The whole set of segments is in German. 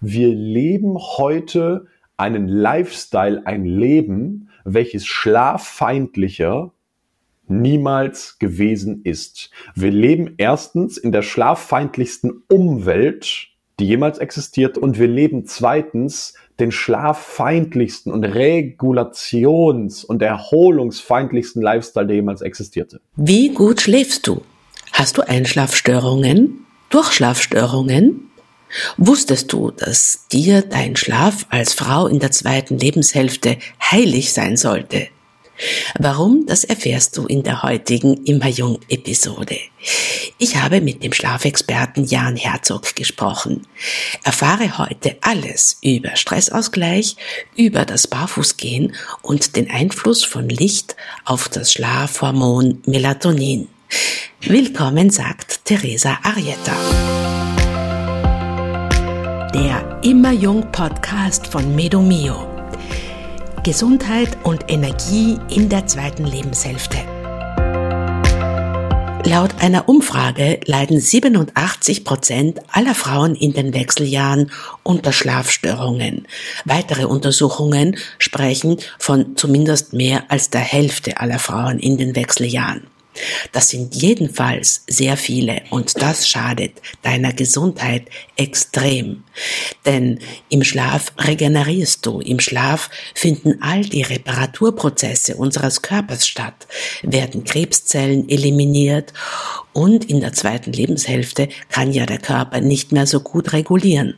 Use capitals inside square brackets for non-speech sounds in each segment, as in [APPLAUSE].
Wir leben heute einen Lifestyle, ein Leben, welches schlaffeindlicher niemals gewesen ist. Wir leben erstens in der schlaffeindlichsten Umwelt, die jemals existiert, und wir leben zweitens den schlaffeindlichsten und regulations- und erholungsfeindlichsten Lifestyle, der jemals existierte. Wie gut schläfst du? Hast du Einschlafstörungen? Durchschlafstörungen? Wusstest du, dass dir dein Schlaf als Frau in der zweiten Lebenshälfte heilig sein sollte? Warum, das erfährst du in der heutigen Immer Jung Episode. Ich habe mit dem Schlafexperten Jan Herzog gesprochen. Erfahre heute alles über Stressausgleich, über das Barfußgehen und den Einfluss von Licht auf das Schlafhormon Melatonin. Willkommen, sagt Teresa Arietta. Der Immer Jung Podcast von Medomio. Gesundheit und Energie in der zweiten Lebenshälfte. Laut einer Umfrage leiden 87 Prozent aller Frauen in den Wechseljahren unter Schlafstörungen. Weitere Untersuchungen sprechen von zumindest mehr als der Hälfte aller Frauen in den Wechseljahren. Das sind jedenfalls sehr viele und das schadet deiner Gesundheit extrem. Denn im Schlaf regenerierst du, im Schlaf finden all die Reparaturprozesse unseres Körpers statt, werden Krebszellen eliminiert und in der zweiten Lebenshälfte kann ja der Körper nicht mehr so gut regulieren.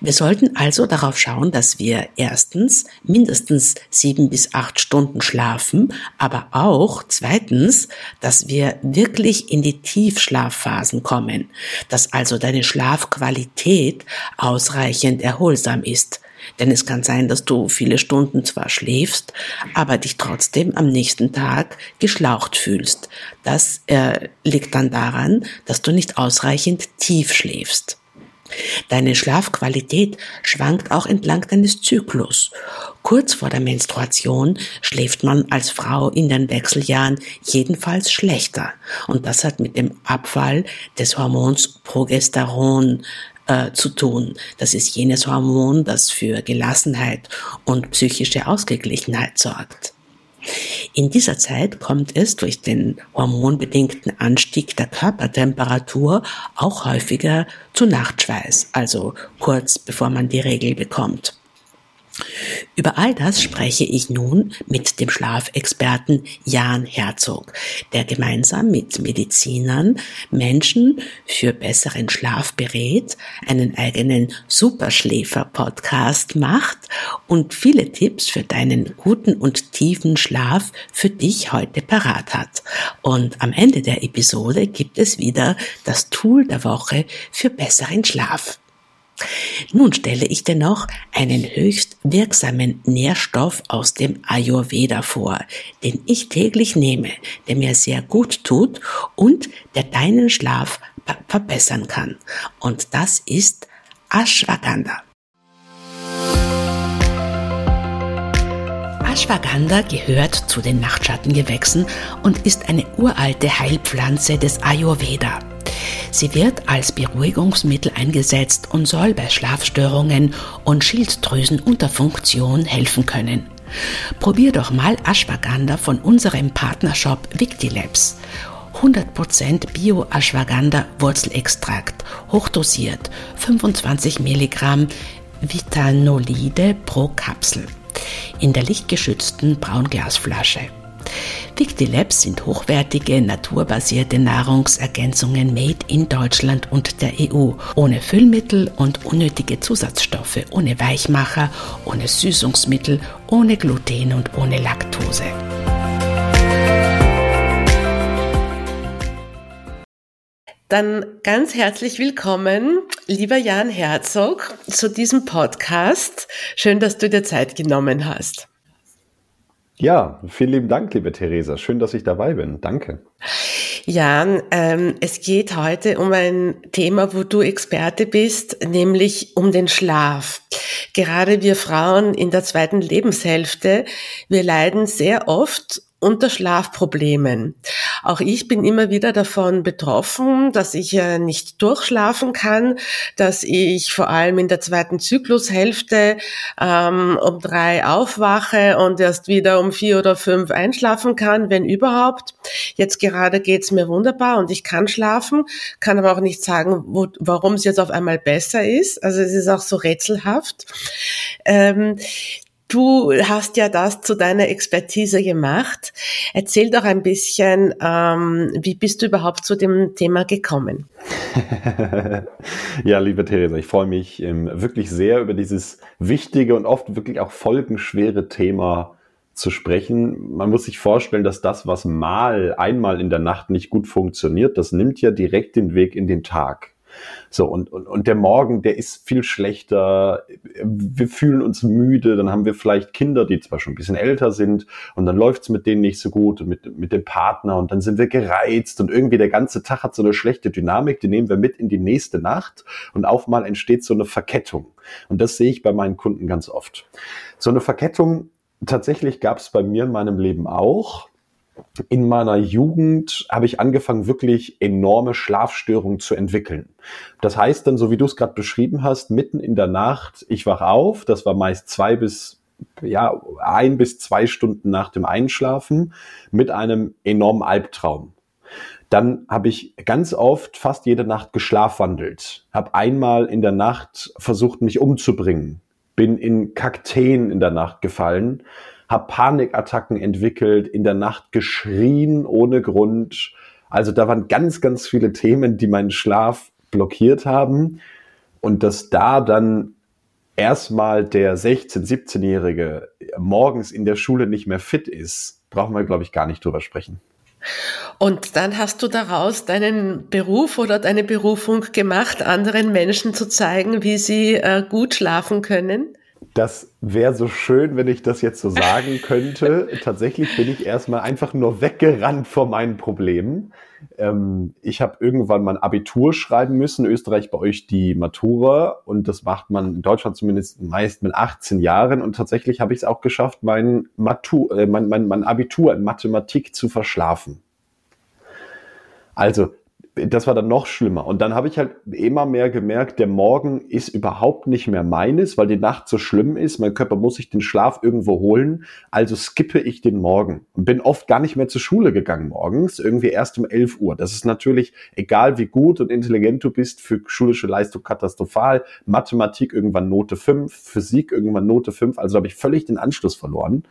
Wir sollten also darauf schauen, dass wir erstens mindestens sieben bis acht Stunden schlafen, aber auch zweitens, dass wir wirklich in die Tiefschlafphasen kommen, dass also deine Schlafqualität ausreichend erholsam ist. Denn es kann sein, dass du viele Stunden zwar schläfst, aber dich trotzdem am nächsten Tag geschlaucht fühlst. Das äh, liegt dann daran, dass du nicht ausreichend tief schläfst. Deine Schlafqualität schwankt auch entlang deines Zyklus. Kurz vor der Menstruation schläft man als Frau in den Wechseljahren jedenfalls schlechter. Und das hat mit dem Abfall des Hormons Progesteron äh, zu tun. Das ist jenes Hormon, das für Gelassenheit und psychische Ausgeglichenheit sorgt. In dieser Zeit kommt es durch den hormonbedingten Anstieg der Körpertemperatur auch häufiger zu Nachtschweiß, also kurz bevor man die Regel bekommt. Über all das spreche ich nun mit dem Schlafexperten Jan Herzog, der gemeinsam mit Medizinern Menschen für besseren Schlaf berät, einen eigenen Superschläfer-Podcast macht und viele Tipps für deinen guten und tiefen Schlaf für dich heute parat hat. Und am Ende der Episode gibt es wieder das Tool der Woche für besseren Schlaf. Nun stelle ich dir noch einen höchst wirksamen Nährstoff aus dem Ayurveda vor, den ich täglich nehme, der mir sehr gut tut und der deinen Schlaf verbessern kann. Und das ist Ashwagandha. Ashwagandha gehört zu den Nachtschattengewächsen und ist eine uralte Heilpflanze des Ayurveda. Sie wird als Beruhigungsmittel eingesetzt und soll bei Schlafstörungen und Schilddrüsenunterfunktion helfen können. Probier doch mal Ashwagandha von unserem Partnershop Victilabs. 100% Bio-Ashwagandha Wurzelextrakt, hochdosiert, 25 Milligramm Vitanolide pro Kapsel in der lichtgeschützten Braunglasflasche. Victilabs sind hochwertige, naturbasierte Nahrungsergänzungen made in Deutschland und der EU, ohne Füllmittel und unnötige Zusatzstoffe, ohne Weichmacher, ohne Süßungsmittel, ohne Gluten und ohne Laktose. Dann ganz herzlich willkommen, lieber Jan Herzog, zu diesem Podcast. Schön, dass du dir Zeit genommen hast. Ja, vielen lieben Dank, liebe Theresa. Schön, dass ich dabei bin. Danke. Jan, ähm, es geht heute um ein Thema, wo du Experte bist, nämlich um den Schlaf. Gerade wir Frauen in der zweiten Lebenshälfte, wir leiden sehr oft unter Schlafproblemen. Auch ich bin immer wieder davon betroffen, dass ich äh, nicht durchschlafen kann, dass ich vor allem in der zweiten Zyklushälfte ähm, um drei aufwache und erst wieder um vier oder fünf einschlafen kann, wenn überhaupt. Jetzt gerade geht's mir wunderbar und ich kann schlafen, kann aber auch nicht sagen, wo, warum es jetzt auf einmal besser ist. Also es ist auch so rätselhaft. Ähm, Du hast ja das zu deiner Expertise gemacht. Erzähl doch ein bisschen, ähm, wie bist du überhaupt zu dem Thema gekommen? [LAUGHS] ja, liebe Theresa, ich freue mich ähm, wirklich sehr über dieses wichtige und oft wirklich auch folgenschwere Thema zu sprechen. Man muss sich vorstellen, dass das, was mal einmal in der Nacht nicht gut funktioniert, das nimmt ja direkt den Weg in den Tag. So, und, und, und der Morgen, der ist viel schlechter. Wir fühlen uns müde, dann haben wir vielleicht Kinder, die zwar schon ein bisschen älter sind, und dann läuft's mit denen nicht so gut und mit, mit dem Partner und dann sind wir gereizt und irgendwie der ganze Tag hat so eine schlechte Dynamik, die nehmen wir mit in die nächste Nacht und auf mal entsteht so eine Verkettung. Und das sehe ich bei meinen Kunden ganz oft. So eine Verkettung tatsächlich gab es bei mir in meinem Leben auch in meiner Jugend habe ich angefangen, wirklich enorme Schlafstörungen zu entwickeln. Das heißt dann, so wie du es gerade beschrieben hast, mitten in der Nacht, ich wach auf, das war meist zwei bis, ja, ein bis zwei Stunden nach dem Einschlafen mit einem enormen Albtraum. Dann habe ich ganz oft fast jede Nacht geschlafwandelt, habe einmal in der Nacht versucht, mich umzubringen, bin in Kakteen in der Nacht gefallen, habe Panikattacken entwickelt, in der Nacht geschrien ohne Grund. Also da waren ganz, ganz viele Themen, die meinen Schlaf blockiert haben. Und dass da dann erstmal der 16-, 17-Jährige morgens in der Schule nicht mehr fit ist, brauchen wir, glaube ich, gar nicht drüber sprechen. Und dann hast du daraus deinen Beruf oder deine Berufung gemacht, anderen Menschen zu zeigen, wie sie äh, gut schlafen können? Das wäre so schön, wenn ich das jetzt so sagen könnte. [LAUGHS] Tatsächlich bin ich erstmal einfach nur weggerannt vor meinen Problemen. Ähm, ich habe irgendwann mein Abitur schreiben müssen, in Österreich bei euch die Matura und das macht man in Deutschland zumindest meist mit 18 Jahren und tatsächlich habe ich es auch geschafft, mein, Matur, äh, mein, mein, mein Abitur in Mathematik zu verschlafen. Also das war dann noch schlimmer. Und dann habe ich halt immer mehr gemerkt, der Morgen ist überhaupt nicht mehr meines, weil die Nacht so schlimm ist. Mein Körper muss sich den Schlaf irgendwo holen. Also skippe ich den Morgen und bin oft gar nicht mehr zur Schule gegangen morgens, irgendwie erst um 11 Uhr. Das ist natürlich, egal wie gut und intelligent du bist, für schulische Leistung katastrophal. Mathematik irgendwann Note 5, Physik irgendwann Note 5. Also habe ich völlig den Anschluss verloren.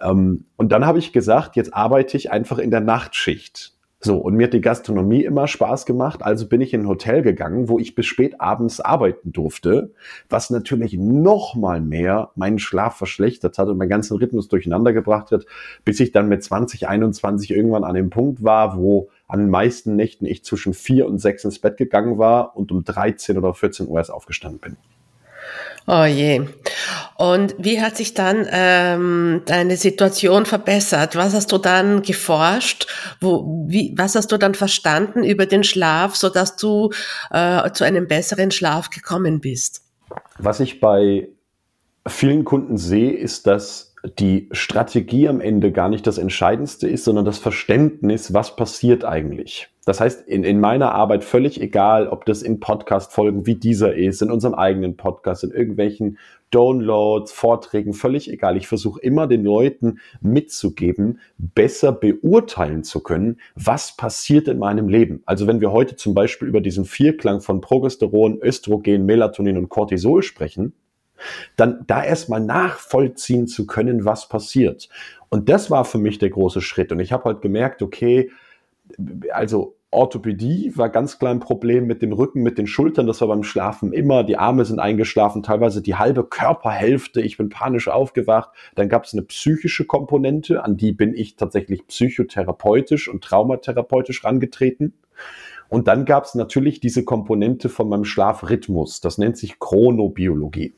Ähm, und dann habe ich gesagt, jetzt arbeite ich einfach in der Nachtschicht. So, und mir hat die Gastronomie immer Spaß gemacht, also bin ich in ein Hotel gegangen, wo ich bis spät abends arbeiten durfte, was natürlich noch mal mehr meinen Schlaf verschlechtert hat und meinen ganzen Rhythmus durcheinander gebracht hat, bis ich dann mit 20, 21 irgendwann an dem Punkt war, wo an den meisten Nächten ich zwischen vier und sechs ins Bett gegangen war und um 13 oder 14 Uhr erst aufgestanden bin. Oh je. Und wie hat sich dann ähm, deine Situation verbessert? Was hast du dann geforscht? Wo, wie, was hast du dann verstanden über den Schlaf, so dass du äh, zu einem besseren Schlaf gekommen bist? Was ich bei vielen Kunden sehe, ist, dass die Strategie am Ende gar nicht das Entscheidendste ist, sondern das Verständnis, was passiert eigentlich. Das heißt, in, in meiner Arbeit völlig egal, ob das in Podcast-Folgen wie dieser ist, in unserem eigenen Podcast, in irgendwelchen Downloads, Vorträgen, völlig egal. Ich versuche immer den Leuten mitzugeben, besser beurteilen zu können, was passiert in meinem Leben. Also wenn wir heute zum Beispiel über diesen Vierklang von Progesteron, Östrogen, Melatonin und Cortisol sprechen, dann da erstmal nachvollziehen zu können, was passiert. Und das war für mich der große Schritt. Und ich habe halt gemerkt, okay, also Orthopädie war ganz klar ein Problem mit dem Rücken, mit den Schultern. Das war beim Schlafen immer. Die Arme sind eingeschlafen, teilweise die halbe Körperhälfte. Ich bin panisch aufgewacht. Dann gab es eine psychische Komponente, an die bin ich tatsächlich psychotherapeutisch und traumatherapeutisch rangetreten. Und dann gab es natürlich diese Komponente von meinem Schlafrhythmus. Das nennt sich Chronobiologie.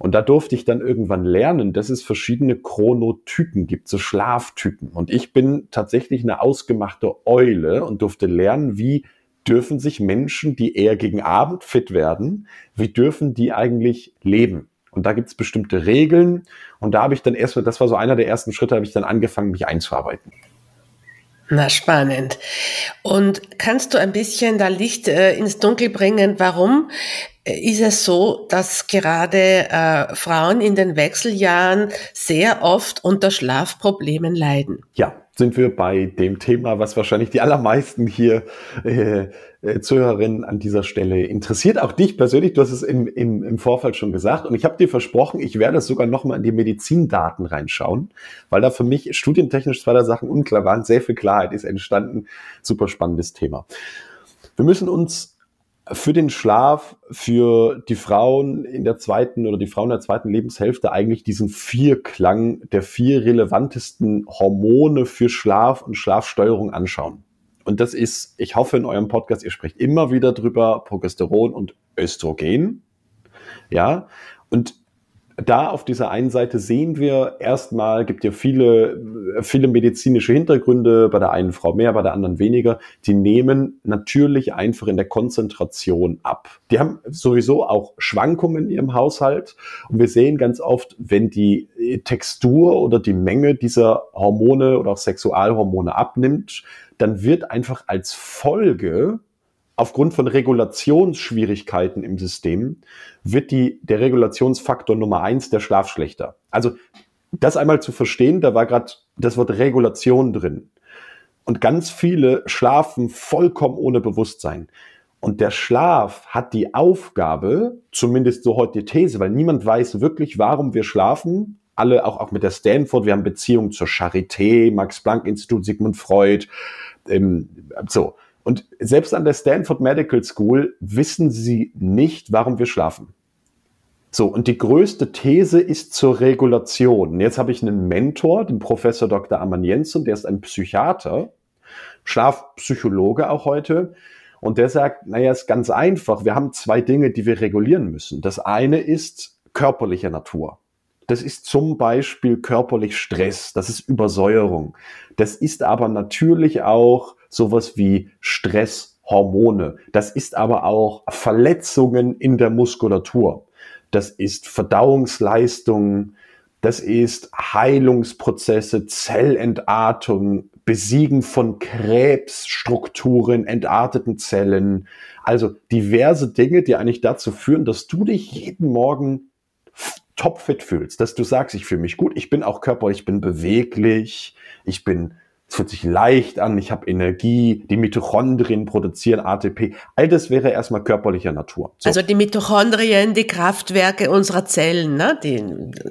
Und da durfte ich dann irgendwann lernen, dass es verschiedene Chronotypen gibt, so Schlaftypen. Und ich bin tatsächlich eine ausgemachte Eule und durfte lernen, wie dürfen sich Menschen, die eher gegen Abend fit werden, wie dürfen die eigentlich leben? Und da gibt es bestimmte Regeln. Und da habe ich dann erstmal, das war so einer der ersten Schritte, habe ich dann angefangen, mich einzuarbeiten. Na, spannend. Und kannst du ein bisschen da Licht äh, ins Dunkel bringen? Warum ist es so, dass gerade äh, Frauen in den Wechseljahren sehr oft unter Schlafproblemen leiden? Ja, sind wir bei dem Thema, was wahrscheinlich die allermeisten hier äh, äh, Zuhörerinnen an dieser Stelle interessiert. Auch dich persönlich, du hast es im, im, im Vorfall schon gesagt. Und ich habe dir versprochen, ich werde sogar nochmal in die Medizindaten reinschauen, weil da für mich studientechnisch zwei der Sachen unklar waren. Sehr viel Klarheit ist entstanden. Super spannendes Thema. Wir müssen uns für den Schlaf für die Frauen in der zweiten oder die Frauen der zweiten Lebenshälfte eigentlich diesen Vierklang der vier relevantesten Hormone für Schlaf und Schlafsteuerung anschauen. Und das ist, ich hoffe in eurem Podcast, ihr sprecht immer wieder drüber, Progesteron und Östrogen. Ja, und da auf dieser einen Seite sehen wir erstmal, gibt ja viele, viele medizinische Hintergründe, bei der einen Frau mehr, bei der anderen weniger. Die nehmen natürlich einfach in der Konzentration ab. Die haben sowieso auch Schwankungen in ihrem Haushalt. Und wir sehen ganz oft, wenn die Textur oder die Menge dieser Hormone oder auch Sexualhormone abnimmt, dann wird einfach als Folge aufgrund von Regulationsschwierigkeiten im System wird die, der Regulationsfaktor Nummer eins der Schlaf schlechter. Also das einmal zu verstehen, da war gerade das Wort Regulation drin. Und ganz viele schlafen vollkommen ohne Bewusstsein. Und der Schlaf hat die Aufgabe, zumindest so heute die These, weil niemand weiß wirklich, warum wir schlafen. Alle, auch, auch mit der Stanford, wir haben Beziehungen zur Charité, Max-Planck-Institut, Sigmund Freud, ähm, so. Und selbst an der Stanford Medical School wissen sie nicht, warum wir schlafen. So, und die größte These ist zur Regulation. Jetzt habe ich einen Mentor, den Professor Dr. Amann Jensen, der ist ein Psychiater, Schlafpsychologe auch heute. Und der sagt, naja, ist ganz einfach. Wir haben zwei Dinge, die wir regulieren müssen. Das eine ist körperlicher Natur. Das ist zum Beispiel körperlich Stress, das ist Übersäuerung. Das ist aber natürlich auch sowas wie Stresshormone. Das ist aber auch Verletzungen in der Muskulatur. Das ist Verdauungsleistung. Das ist Heilungsprozesse, Zellentartung, Besiegen von Krebsstrukturen, entarteten Zellen. Also diverse Dinge, die eigentlich dazu führen, dass du dich jeden Morgen topfit fühlst, dass du sagst, ich fühle mich gut, ich bin auch körperlich, ich bin beweglich, ich bin es fühlt sich leicht an, ich habe Energie, die Mitochondrien produzieren ATP. All das wäre erstmal körperlicher Natur. So. Also die Mitochondrien, die Kraftwerke unserer Zellen, ne? Die,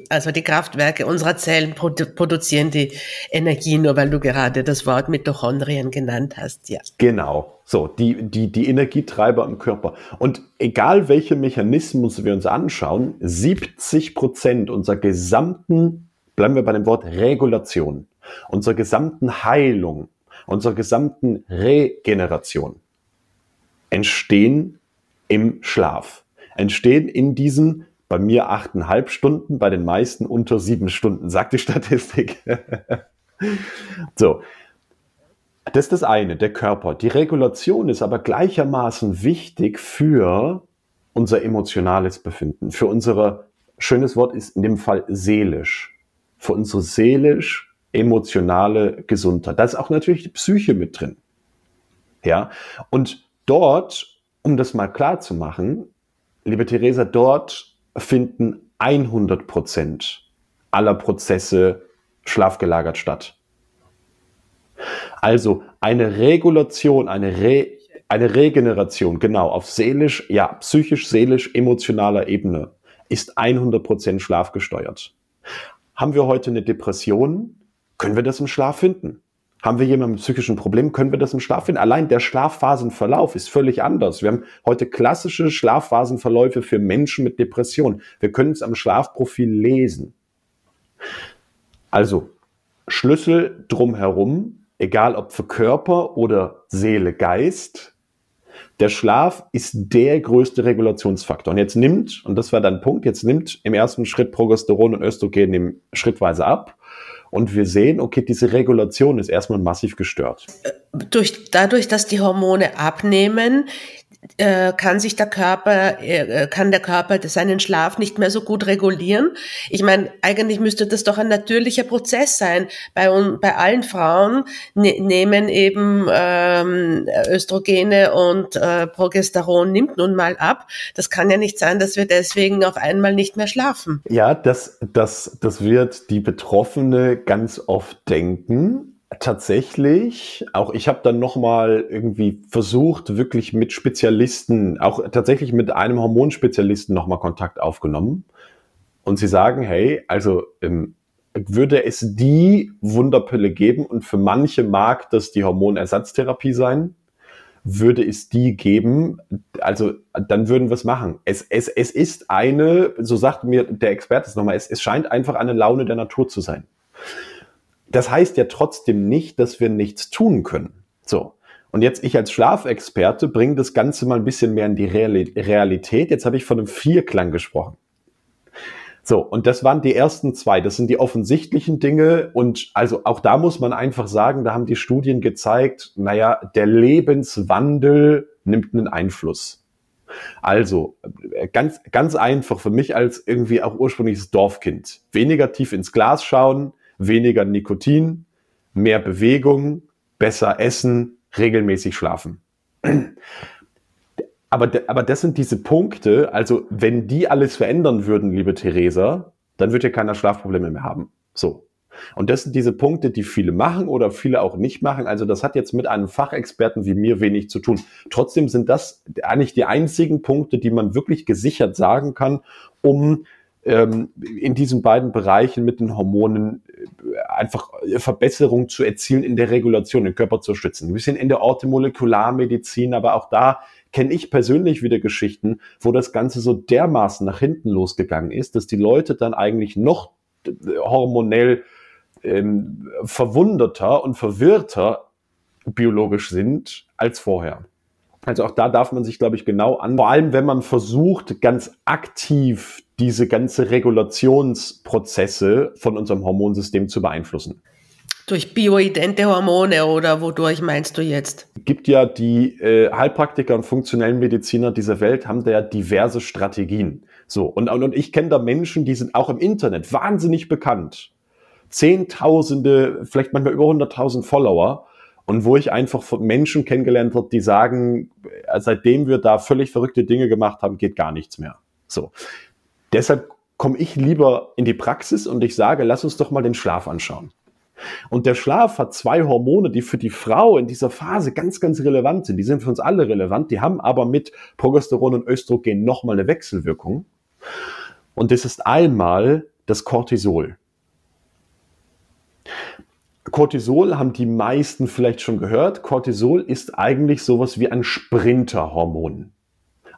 also die Kraftwerke unserer Zellen produ produzieren die Energie, nur weil du gerade das Wort Mitochondrien genannt hast, ja. Genau. So, die, die, die Energietreiber im Körper. Und egal welche Mechanismus wir uns anschauen, 70 Prozent unserer gesamten, bleiben wir bei dem Wort Regulation, unserer gesamten Heilung, unserer gesamten Regeneration entstehen im Schlaf. Entstehen in diesen bei mir achteinhalb Stunden, bei den meisten unter sieben Stunden, sagt die Statistik. [LAUGHS] so. Das ist das eine, der Körper. Die Regulation ist aber gleichermaßen wichtig für unser emotionales Befinden, für unsere, schönes Wort ist in dem Fall seelisch, für unsere seelisch emotionale Gesundheit. Da ist auch natürlich die Psyche mit drin. Ja, und dort, um das mal klar zu machen, liebe Theresa, dort finden 100 Prozent aller Prozesse schlafgelagert statt. Also eine Regulation, eine, Re, eine Regeneration, genau, auf seelisch, ja, psychisch, seelisch, emotionaler Ebene ist 100 Prozent schlafgesteuert. Haben wir heute eine Depression, können wir das im Schlaf finden? Haben wir jemanden mit psychischen Problemen, können wir das im Schlaf finden? Allein der Schlafphasenverlauf ist völlig anders. Wir haben heute klassische Schlafphasenverläufe für Menschen mit Depression. Wir können es am Schlafprofil lesen. Also Schlüssel drumherum, egal ob für Körper oder Seele, Geist. Der Schlaf ist der größte Regulationsfaktor. Und jetzt nimmt, und das war dein Punkt, jetzt nimmt im ersten Schritt Progesteron und Östrogen schrittweise ab. Und wir sehen, okay, diese Regulation ist erstmal massiv gestört. Durch, dadurch, dass die Hormone abnehmen, äh, kann sich der Körper, äh, kann der Körper seinen Schlaf nicht mehr so gut regulieren. Ich meine, eigentlich müsste das doch ein natürlicher Prozess sein. Bei, bei allen Frauen ne, nehmen eben ähm, Östrogene und äh, Progesteron nimmt nun mal ab. Das kann ja nicht sein, dass wir deswegen auf einmal nicht mehr schlafen. Ja, das, das, das wird die Betroffene ganz oft denken tatsächlich, auch ich habe dann nochmal irgendwie versucht, wirklich mit Spezialisten, auch tatsächlich mit einem Hormonspezialisten nochmal Kontakt aufgenommen. Und sie sagen, hey, also ähm, würde es die Wunderpille geben und für manche mag das die Hormonersatztherapie sein, würde es die geben, also dann würden wir es machen. Es, es, es ist eine, so sagt mir der Experte es nochmal, es, es scheint einfach eine Laune der Natur zu sein das heißt ja trotzdem nicht, dass wir nichts tun können. So. Und jetzt ich als Schlafexperte bringe das Ganze mal ein bisschen mehr in die Realität. Jetzt habe ich von einem Vierklang gesprochen. So, und das waren die ersten zwei. Das sind die offensichtlichen Dinge. Und also auch da muss man einfach sagen, da haben die Studien gezeigt, naja, der Lebenswandel nimmt einen Einfluss. Also, ganz, ganz einfach für mich als irgendwie auch ursprüngliches Dorfkind. Weniger tief ins Glas schauen, weniger Nikotin, mehr Bewegung, besser essen, regelmäßig schlafen. [CLEARS THROAT] Aber, aber das sind diese Punkte, also wenn die alles verändern würden, liebe Theresa, dann wird ihr keiner Schlafprobleme mehr haben. So. Und das sind diese Punkte, die viele machen oder viele auch nicht machen. Also das hat jetzt mit einem Fachexperten wie mir wenig zu tun. Trotzdem sind das eigentlich die einzigen Punkte, die man wirklich gesichert sagen kann, um ähm, in diesen beiden Bereichen mit den Hormonen einfach Verbesserungen zu erzielen in der Regulation, den Körper zu schützen. Ein bisschen in der Orthomolekularmedizin, aber auch da kenne ich persönlich wieder Geschichten, wo das Ganze so dermaßen nach hinten losgegangen ist, dass die Leute dann eigentlich noch äh, hormonell ähm, verwunderter und verwirrter biologisch sind als vorher. Also auch da darf man sich, glaube ich, genau an, vor allem wenn man versucht, ganz aktiv diese ganze Regulationsprozesse von unserem Hormonsystem zu beeinflussen. Durch bioidente Hormone oder wodurch meinst du jetzt? Gibt ja die äh, Heilpraktiker und funktionellen Mediziner dieser Welt haben da ja diverse Strategien. So und und, und ich kenne da Menschen, die sind auch im Internet wahnsinnig bekannt, Zehntausende, vielleicht manchmal über 100.000 Follower und wo ich einfach Menschen kennengelernt habe, die sagen, äh, seitdem wir da völlig verrückte Dinge gemacht haben, geht gar nichts mehr. So. Deshalb komme ich lieber in die Praxis und ich sage, lass uns doch mal den Schlaf anschauen. Und der Schlaf hat zwei Hormone, die für die Frau in dieser Phase ganz, ganz relevant sind. Die sind für uns alle relevant. Die haben aber mit Progesteron und Östrogen nochmal eine Wechselwirkung. Und das ist einmal das Cortisol. Cortisol haben die meisten vielleicht schon gehört. Cortisol ist eigentlich sowas wie ein Sprinterhormon.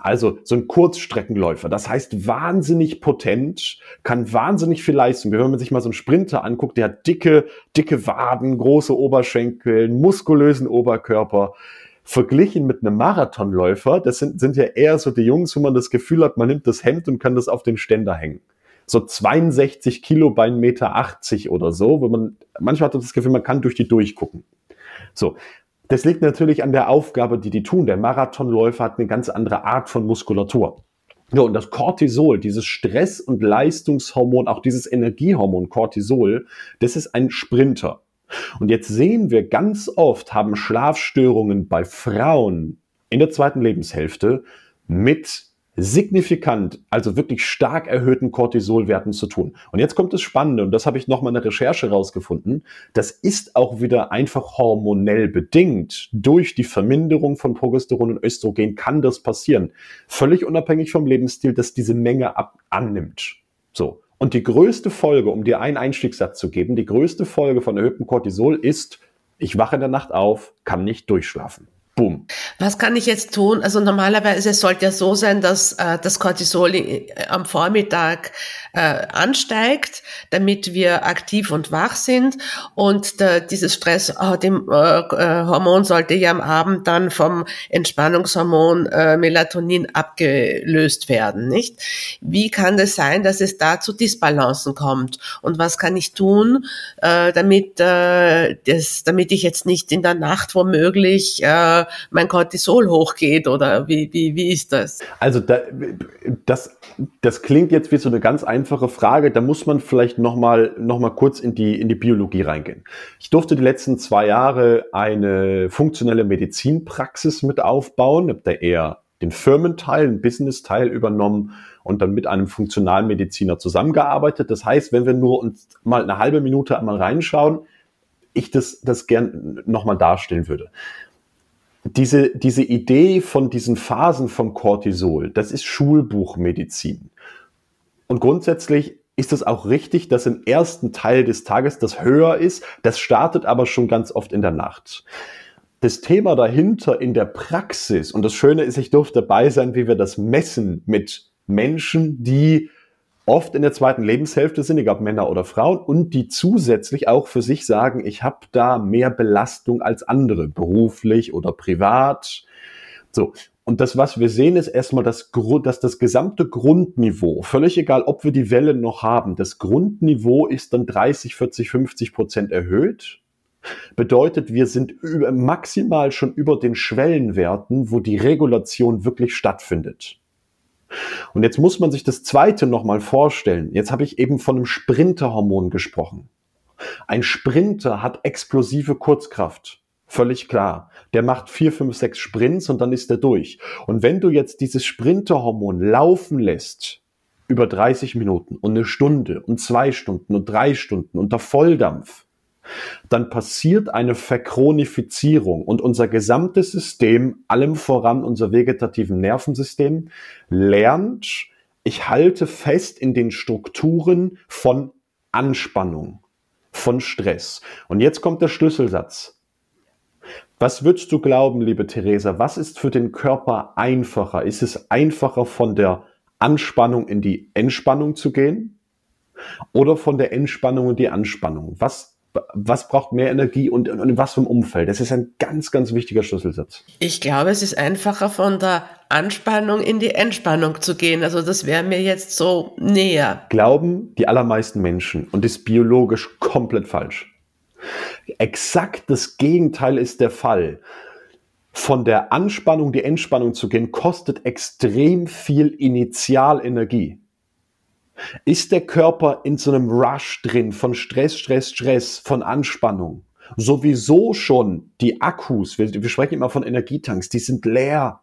Also so ein Kurzstreckenläufer. Das heißt wahnsinnig potent, kann wahnsinnig viel leisten. Wenn man sich mal so einen Sprinter anguckt, der hat dicke, dicke Waden, große Oberschenkel, muskulösen Oberkörper. Verglichen mit einem Marathonläufer, das sind, sind ja eher so die Jungs, wo man das Gefühl hat, man nimmt das Hemd und kann das auf den Ständer hängen so 62 Kilo bei 1,80 Meter oder so, wo man, manchmal hat man das Gefühl, man kann durch die durchgucken. So. Das liegt natürlich an der Aufgabe, die die tun. Der Marathonläufer hat eine ganz andere Art von Muskulatur. Ja, und das Cortisol, dieses Stress- und Leistungshormon, auch dieses Energiehormon Cortisol, das ist ein Sprinter. Und jetzt sehen wir ganz oft haben Schlafstörungen bei Frauen in der zweiten Lebenshälfte mit signifikant, also wirklich stark erhöhten Cortisolwerten zu tun. Und jetzt kommt das Spannende, und das habe ich nochmal in der Recherche rausgefunden. Das ist auch wieder einfach hormonell bedingt. Durch die Verminderung von Progesteron und Östrogen kann das passieren. Völlig unabhängig vom Lebensstil, dass diese Menge ab annimmt. So. Und die größte Folge, um dir einen Einstiegssatz zu geben, die größte Folge von erhöhtem Cortisol ist, ich wache in der Nacht auf, kann nicht durchschlafen. Boom. Was kann ich jetzt tun? Also normalerweise sollte ja so sein, dass äh, das Cortisol äh, am Vormittag äh, ansteigt, damit wir aktiv und wach sind. Und äh, dieses Stresshormon äh, sollte ja am Abend dann vom Entspannungshormon äh, Melatonin abgelöst werden, nicht? Wie kann es das sein, dass es da zu Disbalancen kommt? Und was kann ich tun, äh, damit, äh, das, damit ich jetzt nicht in der Nacht womöglich äh, mein Cortisol hochgeht oder wie, wie, wie ist das? Also da, das, das klingt jetzt wie so eine ganz einfache Frage. Da muss man vielleicht nochmal noch mal kurz in die, in die Biologie reingehen. Ich durfte die letzten zwei Jahre eine funktionelle Medizinpraxis mit aufbauen. Habe da eher den Firmenteil, den Business-Teil übernommen und dann mit einem Funktionalmediziner zusammengearbeitet. Das heißt, wenn wir nur uns mal eine halbe Minute einmal reinschauen, ich das, das gern nochmal darstellen würde. Diese, diese Idee von diesen Phasen vom Cortisol, das ist Schulbuchmedizin. Und grundsätzlich ist es auch richtig, dass im ersten Teil des Tages das höher ist. Das startet aber schon ganz oft in der Nacht. Das Thema dahinter in der Praxis, und das Schöne ist, ich durfte dabei sein, wie wir das messen mit Menschen, die oft in der zweiten Lebenshälfte sind, egal ob Männer oder Frauen, und die zusätzlich auch für sich sagen, ich habe da mehr Belastung als andere, beruflich oder privat. So. Und das, was wir sehen, ist erstmal, das, dass das gesamte Grundniveau, völlig egal, ob wir die Wellen noch haben, das Grundniveau ist dann 30, 40, 50 Prozent erhöht. Bedeutet, wir sind maximal schon über den Schwellenwerten, wo die Regulation wirklich stattfindet. Und jetzt muss man sich das zweite nochmal vorstellen. Jetzt habe ich eben von einem Sprinterhormon gesprochen. Ein Sprinter hat explosive Kurzkraft. Völlig klar. Der macht vier, fünf, sechs Sprints und dann ist er durch. Und wenn du jetzt dieses Sprinterhormon laufen lässt, über 30 Minuten und eine Stunde und zwei Stunden und drei Stunden unter Volldampf, dann passiert eine Verchronifizierung und unser gesamtes System, allem voran unser vegetativen Nervensystem, lernt, ich halte fest in den Strukturen von Anspannung, von Stress. Und jetzt kommt der Schlüsselsatz. Was würdest du glauben, liebe Theresa, was ist für den Körper einfacher? Ist es einfacher von der Anspannung in die Entspannung zu gehen? Oder von der Entspannung in die Anspannung? Was was braucht mehr Energie und, und, in was für einem Umfeld? Das ist ein ganz, ganz wichtiger Schlüsselsatz. Ich glaube, es ist einfacher von der Anspannung in die Entspannung zu gehen. Also das wäre mir jetzt so näher. Glauben die allermeisten Menschen und ist biologisch komplett falsch. Exakt das Gegenteil ist der Fall. Von der Anspannung die Entspannung zu gehen, kostet extrem viel Initialenergie. Ist der Körper in so einem Rush drin von Stress, Stress, Stress, von Anspannung? Sowieso schon die Akkus, wir, wir sprechen immer von Energietanks, die sind leer.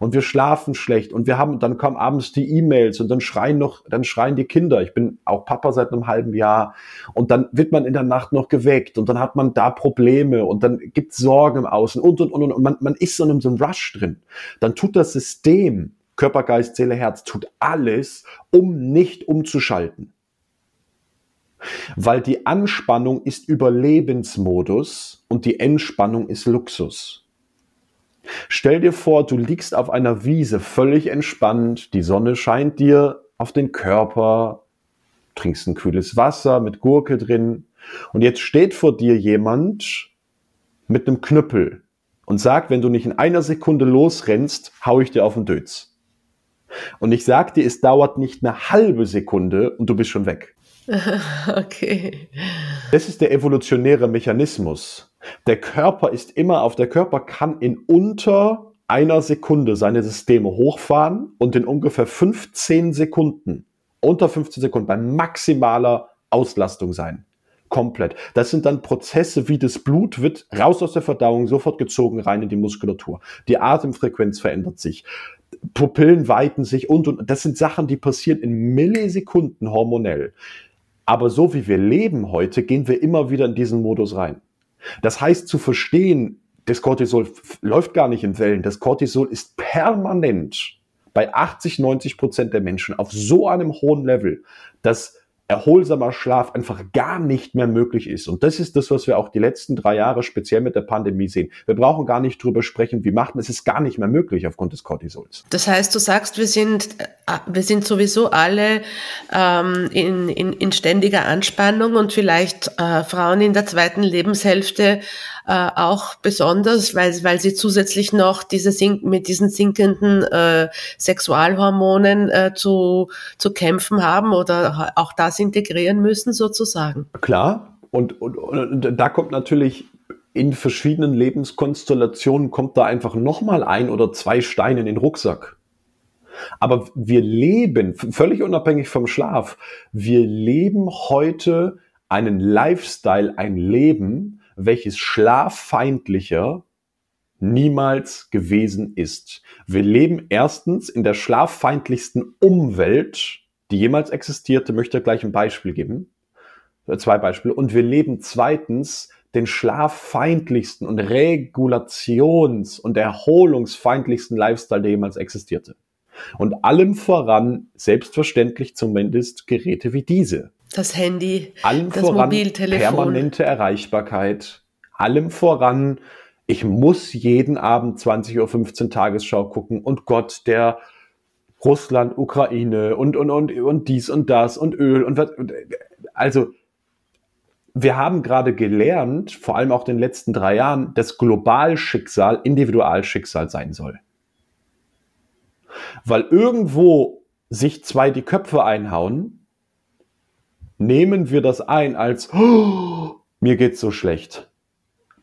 Und wir schlafen schlecht und wir haben, dann kommen abends die E-Mails und dann schreien noch, dann schreien die Kinder. Ich bin auch Papa seit einem halben Jahr und dann wird man in der Nacht noch geweckt und dann hat man da Probleme und dann gibt Sorgen im Außen und und und und man, man ist so in so einem Rush drin. Dann tut das System Körper, Geist, Seele, Herz tut alles, um nicht umzuschalten. Weil die Anspannung ist Überlebensmodus und die Entspannung ist Luxus. Stell dir vor, du liegst auf einer Wiese völlig entspannt, die Sonne scheint dir auf den Körper, trinkst ein kühles Wasser mit Gurke drin und jetzt steht vor dir jemand mit einem Knüppel und sagt, wenn du nicht in einer Sekunde losrennst, hau ich dir auf den Dötz. Und ich sag dir, es dauert nicht eine halbe Sekunde und du bist schon weg. [LAUGHS] Okay. Das ist der evolutionäre Mechanismus. Der Körper ist immer auf, der Körper kann in unter einer Sekunde seine Systeme hochfahren und in ungefähr 15 Sekunden, unter 15 Sekunden bei maximaler Auslastung sein. Komplett. Das sind dann Prozesse wie das Blut wird raus aus der Verdauung, sofort gezogen rein in die Muskulatur. Die Atemfrequenz verändert sich. Pupillen weiten sich und, und das sind Sachen, die passieren in Millisekunden hormonell. Aber so wie wir leben heute, gehen wir immer wieder in diesen Modus rein. Das heißt, zu verstehen, das Cortisol läuft gar nicht in Wellen. Das Cortisol ist permanent bei 80, 90 Prozent der Menschen auf so einem hohen Level, dass erholsamer Schlaf einfach gar nicht mehr möglich ist. Und das ist das, was wir auch die letzten drei Jahre speziell mit der Pandemie sehen. Wir brauchen gar nicht drüber sprechen, wie macht man es, ist gar nicht mehr möglich aufgrund des Cortisols. Das heißt, du sagst, wir sind, äh, wir sind sowieso alle ähm, in, in, in ständiger Anspannung und vielleicht äh, Frauen in der zweiten Lebenshälfte äh, auch besonders, weil, weil sie zusätzlich noch diese sink mit diesen sinkenden äh, Sexualhormonen äh, zu, zu kämpfen haben oder auch das integrieren müssen sozusagen. Klar, und, und, und da kommt natürlich in verschiedenen Lebenskonstellationen kommt da einfach nochmal ein oder zwei Steine in den Rucksack. Aber wir leben, völlig unabhängig vom Schlaf, wir leben heute einen Lifestyle, ein Leben, welches schlaffeindlicher niemals gewesen ist. Wir leben erstens in der schlaffeindlichsten Umwelt, die jemals existierte, möchte gleich ein Beispiel geben. Äh, zwei Beispiele. Und wir leben zweitens den schlaffeindlichsten und regulations- und erholungsfeindlichsten Lifestyle, der jemals existierte. Und allem voran, selbstverständlich zumindest, Geräte wie diese. Das Handy, allem das voran Mobiltelefon. permanente Erreichbarkeit, allem voran, ich muss jeden Abend 20.15 Uhr Tagesschau gucken und Gott, der Russland, Ukraine und, und, und, und dies und das und Öl und was. Also, wir haben gerade gelernt, vor allem auch in den letzten drei Jahren, dass Globalschicksal Individualschicksal sein soll. Weil irgendwo sich zwei die Köpfe einhauen, nehmen wir das ein als, oh, mir geht's so schlecht.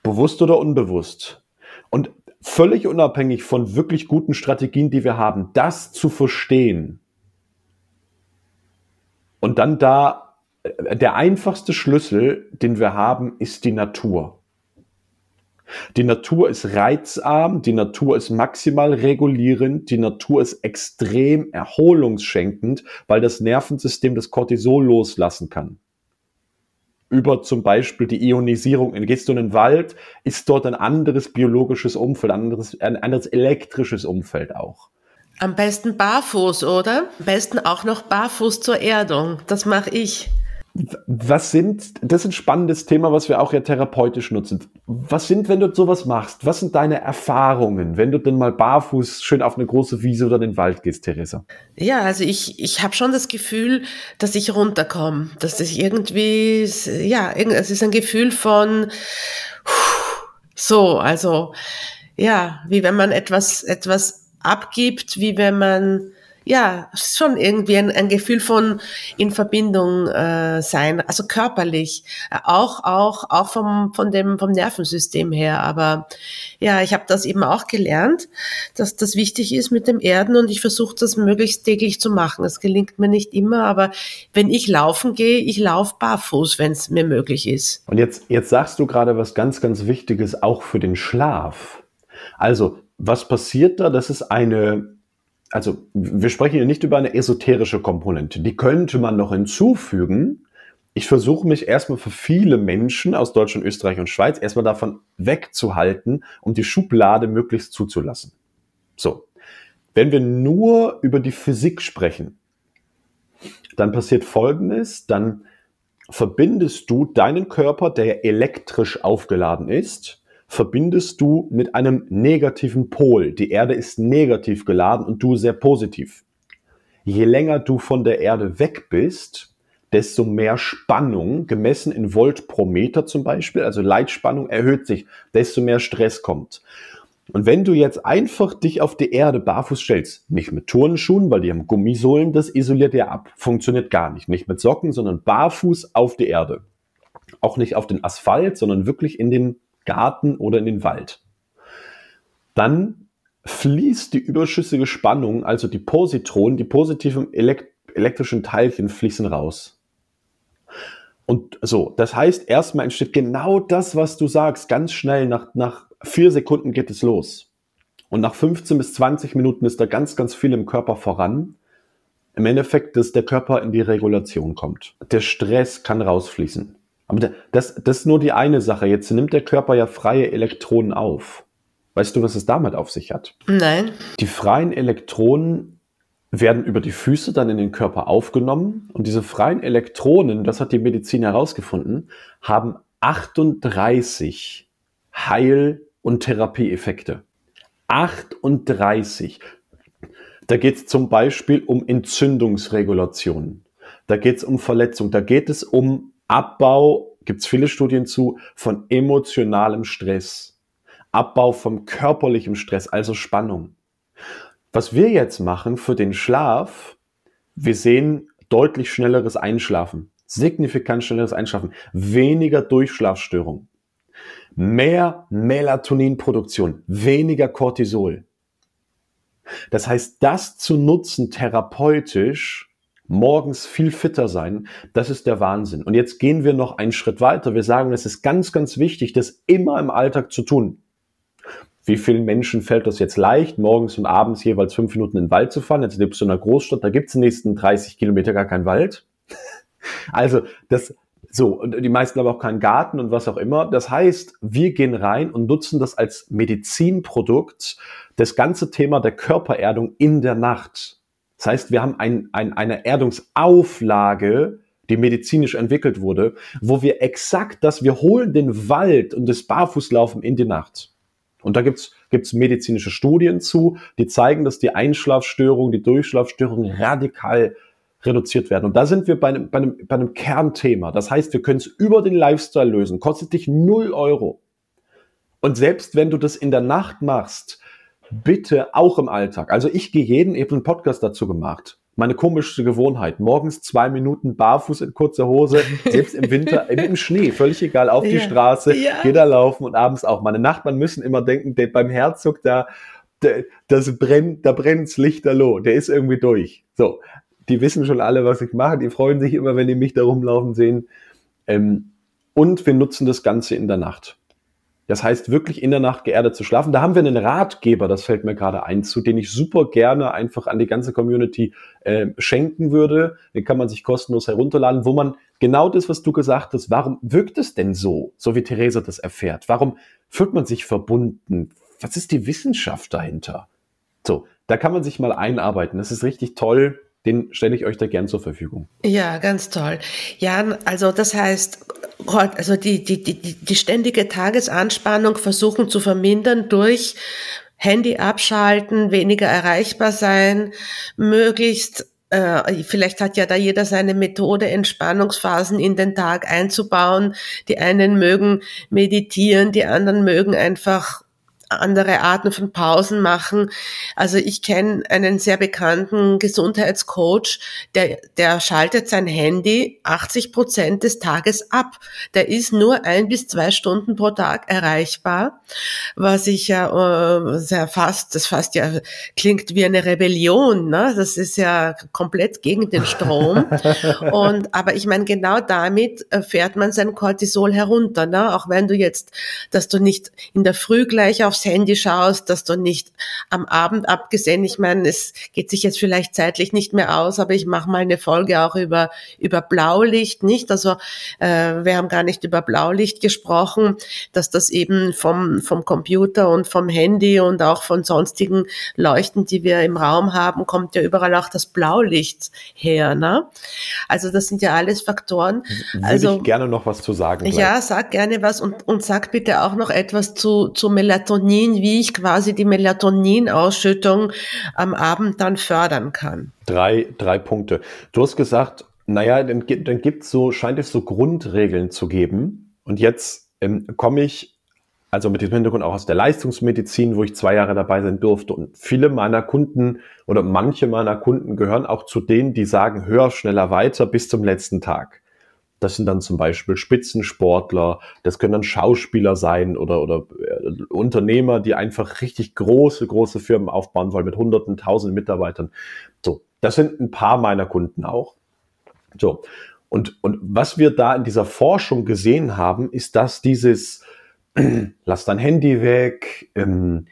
Bewusst oder unbewusst. Und völlig unabhängig von wirklich guten Strategien, die wir haben, das zu verstehen und dann da, äh, der einfachste Schlüssel, den wir haben, ist die Natur. Die Natur ist reizarm, die Natur ist maximal regulierend, die Natur ist extrem erholungsschenkend, weil das Nervensystem das Cortisol loslassen kann über zum Beispiel die Ionisierung. Gehst du in den Wald, ist dort ein anderes biologisches Umfeld, ein anderes, ein anderes elektrisches Umfeld auch. Am besten barfuß, oder? Am besten auch noch barfuß zur Erdung. Das mache ich. Was sind, das ist ein spannendes Thema, was wir auch ja therapeutisch nutzen. Was sind, wenn du sowas machst? Was sind deine Erfahrungen, wenn du denn mal barfuß schön auf eine große Wiese oder den Wald gehst, Theresa? Ja, also ich, ich habe schon das Gefühl, dass ich runterkomme, dass das irgendwie, ja, es ist ein Gefühl von so, also ja, wie wenn man etwas, etwas abgibt, wie wenn man ja, schon irgendwie ein, ein Gefühl von in Verbindung äh, sein, also körperlich, äh, auch auch auch vom von dem vom Nervensystem her. Aber ja, ich habe das eben auch gelernt, dass das wichtig ist mit dem Erden und ich versuche das möglichst täglich zu machen. Es gelingt mir nicht immer, aber wenn ich laufen gehe, ich laufe barfuß, wenn es mir möglich ist. Und jetzt jetzt sagst du gerade was ganz ganz Wichtiges auch für den Schlaf. Also was passiert da? Das ist eine also wir sprechen hier nicht über eine esoterische Komponente. Die könnte man noch hinzufügen. Ich versuche mich erstmal für viele Menschen aus Deutschland, Österreich und Schweiz erstmal davon wegzuhalten, um die Schublade möglichst zuzulassen. So. Wenn wir nur über die Physik sprechen, dann passiert Folgendes, dann verbindest du deinen Körper, der elektrisch aufgeladen ist, verbindest du mit einem negativen Pol. Die Erde ist negativ geladen und du sehr positiv. Je länger du von der Erde weg bist, desto mehr Spannung, gemessen in Volt pro Meter zum Beispiel, also Leitspannung erhöht sich, desto mehr Stress kommt. Und wenn du jetzt einfach dich auf die Erde barfuß stellst, nicht mit Turnschuhen, weil die haben Gummisohlen, das isoliert dir ab. Funktioniert gar nicht. Nicht mit Socken, sondern barfuß auf die Erde. Auch nicht auf den Asphalt, sondern wirklich in den Garten oder in den Wald. Dann fließt die überschüssige Spannung, also die Positronen, die positiven elekt elektrischen Teilchen fließen raus. Und so, das heißt, erstmal entsteht genau das, was du sagst, ganz schnell, nach, nach vier Sekunden geht es los. Und nach 15 bis 20 Minuten ist da ganz, ganz viel im Körper voran. Im Endeffekt, dass der Körper in die Regulation kommt. Der Stress kann rausfließen. Aber das, das ist nur die eine Sache. Jetzt nimmt der Körper ja freie Elektronen auf. Weißt du, was es damit auf sich hat? Nein. Die freien Elektronen werden über die Füße dann in den Körper aufgenommen und diese freien Elektronen, das hat die Medizin herausgefunden, haben 38 Heil- und Therapieeffekte. 38. Da geht es zum Beispiel um Entzündungsregulation. Da geht es um Verletzung. Da geht es um Abbau, gibt es viele Studien zu, von emotionalem Stress. Abbau von körperlichem Stress, also Spannung. Was wir jetzt machen für den Schlaf, wir sehen deutlich schnelleres Einschlafen, signifikant schnelleres Einschlafen, weniger Durchschlafstörung. Mehr Melatoninproduktion, weniger Cortisol. Das heißt, das zu nutzen therapeutisch, morgens viel fitter sein, das ist der Wahnsinn. Und jetzt gehen wir noch einen Schritt weiter. Wir sagen, es ist ganz, ganz wichtig, das immer im Alltag zu tun. Wie vielen Menschen fällt das jetzt leicht, morgens und abends jeweils fünf Minuten in den Wald zu fahren? Jetzt lebst du in einer Großstadt, da gibt es in den nächsten 30 Kilometer gar keinen Wald. [LAUGHS] Also das, so, und die meisten haben auch keinen Garten und was auch immer. Das heißt, wir gehen rein und nutzen das als Medizinprodukt, das ganze Thema der Körpererdung in der Nacht. Das heißt, wir haben ein, ein, eine Erdungsauflage, die medizinisch entwickelt wurde, wo wir exakt das, wir holen den Wald und das Barfußlaufen in die Nacht. Und da gibt's gibt's medizinische Studien zu, die zeigen, dass die Einschlafstörungen, die Durchschlafstörungen radikal reduziert werden. Und da sind wir bei einem, bei einem, bei einem Kernthema. Das heißt, wir können es über den Lifestyle lösen. Kostet dich null Euro. Und selbst wenn du das in der Nacht machst, bitte auch im Alltag. Also ich gehe jeden, ich habe einen Podcast dazu gemacht meine komischste Gewohnheit. Morgens zwei Minuten barfuß in kurzer Hose, [LAUGHS] selbst im Winter, im Schnee, völlig egal, auf ja. die Straße, ja. da laufen und abends auch. Meine Nachbarn müssen immer denken, der, beim Herzog da, der, das brennt, da brennt's Lichterloh, der ist irgendwie durch. So. Die wissen schon alle, was ich mache. Die freuen sich immer, wenn die mich da rumlaufen sehen. Ähm, und wir nutzen das Ganze in der Nacht. Das heißt, wirklich in der Nacht geerdet zu schlafen. Da haben wir einen Ratgeber, das fällt mir gerade ein, zu den ich super gerne einfach an die ganze Community äh, schenken würde. Den kann man sich kostenlos herunterladen, wo man genau das, was du gesagt hast, warum wirkt es denn so, so wie Theresa das erfährt? Warum fühlt man sich verbunden? Was ist die Wissenschaft dahinter? So, da kann man sich mal einarbeiten. Das ist richtig toll den stelle ich euch da gern zur Verfügung. Ja, ganz toll. Ja, also das heißt, also die, die, die, die ständige Tagesanspannung versuchen zu vermindern durch Handy abschalten, weniger erreichbar sein, möglichst äh, Vielleicht hat ja da jeder seine Methode, Entspannungsphasen in den Tag einzubauen. Die einen mögen meditieren, die anderen mögen einfach andere Arten von Pausen machen. Also ich kenne einen sehr bekannten Gesundheitscoach, der, der schaltet sein Handy 80 Prozent des Tages ab. Der ist nur ein bis zwei Stunden pro Tag erreichbar, was ich ja äh, sehr fast, das fast ja klingt wie eine Rebellion. Ne? Das ist ja komplett gegen den Strom. [LAUGHS] Und aber ich meine, genau damit äh, fährt man sein Cortisol herunter. Ne? Auch wenn du jetzt, dass du nicht in der Früh gleich aufs Handy schaust, dass du nicht am Abend abgesehen, ich meine, es geht sich jetzt vielleicht zeitlich nicht mehr aus, aber ich mache mal eine Folge auch über, über Blaulicht, nicht? Also äh, wir haben gar nicht über Blaulicht gesprochen, dass das eben vom, vom Computer und vom Handy und auch von sonstigen Leuchten, die wir im Raum haben, kommt ja überall auch das Blaulicht her. Ne? Also das sind ja alles Faktoren. Würde also, ich gerne noch was zu sagen. Gleich. Ja, sag gerne was und, und sag bitte auch noch etwas zu, zu Melatonin Melatonin, wie ich quasi die Melatoninausschüttung am Abend dann fördern kann. Drei, drei Punkte. Du hast gesagt, naja, dann, dann gibt so, scheint es so Grundregeln zu geben. Und jetzt ähm, komme ich, also mit dem Hintergrund auch aus der Leistungsmedizin, wo ich zwei Jahre dabei sein durfte. Und viele meiner Kunden oder manche meiner Kunden gehören auch zu denen, die sagen, höher, schneller, weiter bis zum letzten Tag. Das sind dann zum Beispiel Spitzensportler, das können dann Schauspieler sein oder, oder äh, Unternehmer, die einfach richtig große, große Firmen aufbauen wollen mit hunderten, tausenden Mitarbeitern. So, das sind ein paar meiner Kunden auch. So, und, und was wir da in dieser Forschung gesehen haben, ist, dass dieses, [CLEARS THROAT] lass dein Handy weg, ähm,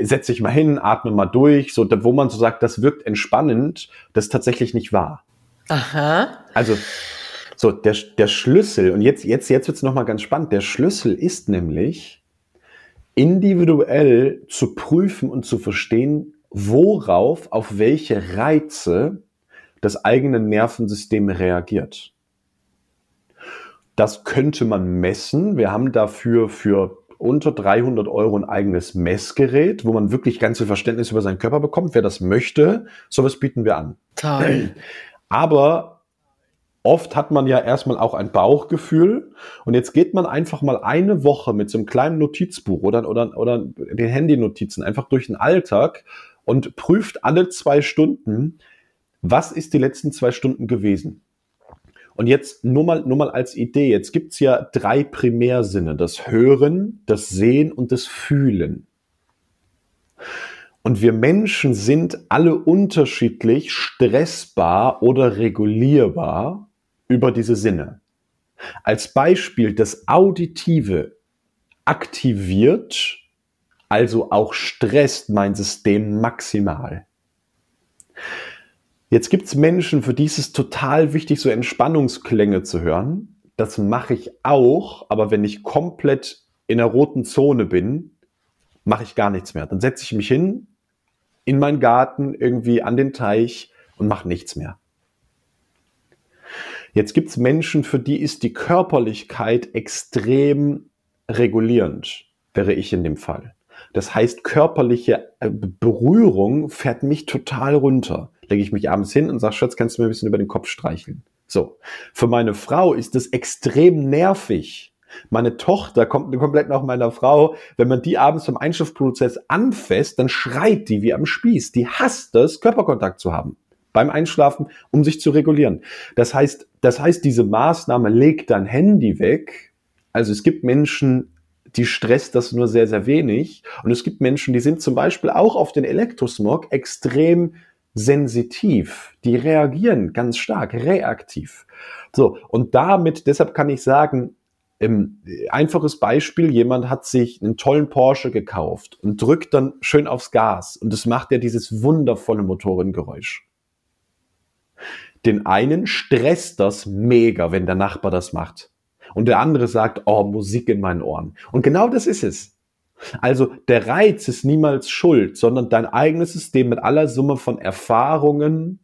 setz dich mal hin, atme mal durch, so, wo man so sagt, das wirkt entspannend, das ist tatsächlich nicht wahr. Aha. Also, so, der, der Schlüssel, und jetzt, jetzt, jetzt wird's es nochmal ganz spannend, der Schlüssel ist nämlich, individuell zu prüfen und zu verstehen, worauf, auf welche Reize das eigene Nervensystem reagiert. Das könnte man messen. Wir haben dafür für unter 300 Euro ein eigenes Messgerät, wo man wirklich ganz viel Verständnis über seinen Körper bekommt. Wer das möchte, sowas bieten wir an. Toll. Aber oft hat man ja erstmal auch ein Bauchgefühl und jetzt geht man einfach mal eine Woche mit so einem kleinen Notizbuch oder, oder, oder den Handynotizen einfach durch den Alltag und prüft alle zwei Stunden, was ist die letzten zwei Stunden gewesen. Und jetzt nur mal, nur mal als Idee, jetzt gibt's ja drei Primärsinne, das Hören, das Sehen und das Fühlen. Und wir Menschen sind alle unterschiedlich stressbar oder regulierbar über diese Sinne. Als Beispiel, das Auditive aktiviert, also auch stresst mein System maximal. Jetzt gibt's Menschen, für die ist es total wichtig, so Entspannungsklänge zu hören. Das mache ich auch, aber wenn ich komplett in der roten Zone bin, mache ich gar nichts mehr. Dann setze ich mich hin in meinen Garten, irgendwie an den Teich und mache nichts mehr. Jetzt gibt's Menschen, für die ist die Körperlichkeit extrem regulierend, wäre ich in dem Fall. Das heißt, körperliche äh, Berührung fährt mich total runter. Lege ich mich abends hin und sage, Schatz, kannst du mir ein bisschen über den Kopf streicheln? So. Für meine Frau ist das extrem nervig. Meine Tochter kommt komplett nach meiner Frau. Wenn man die abends vom Einschlafprozess anfasst, dann schreit die wie am Spieß. Die hasst es, Körperkontakt zu haben beim Einschlafen, um sich zu regulieren. Das heißt, das heißt, diese Maßnahme legt dein Handy weg. Also es gibt Menschen, die stresst das nur sehr, sehr wenig. Und es gibt Menschen, die sind zum Beispiel auch auf den Elektrosmog extrem sensitiv. Die reagieren ganz stark, reaktiv. So. Und damit, deshalb kann ich sagen, ähm, einfaches Beispiel, jemand hat sich einen tollen Porsche gekauft und drückt dann schön aufs Gas und es macht ja dieses wundervolle Motorengeräusch. Den einen stresst das mega, wenn der Nachbar das macht. Und der andere sagt, oh, Musik in meinen Ohren. Und genau das ist es. Also der Reiz ist niemals schuld, sondern dein eigenes System mit aller Summe von Erfahrungen,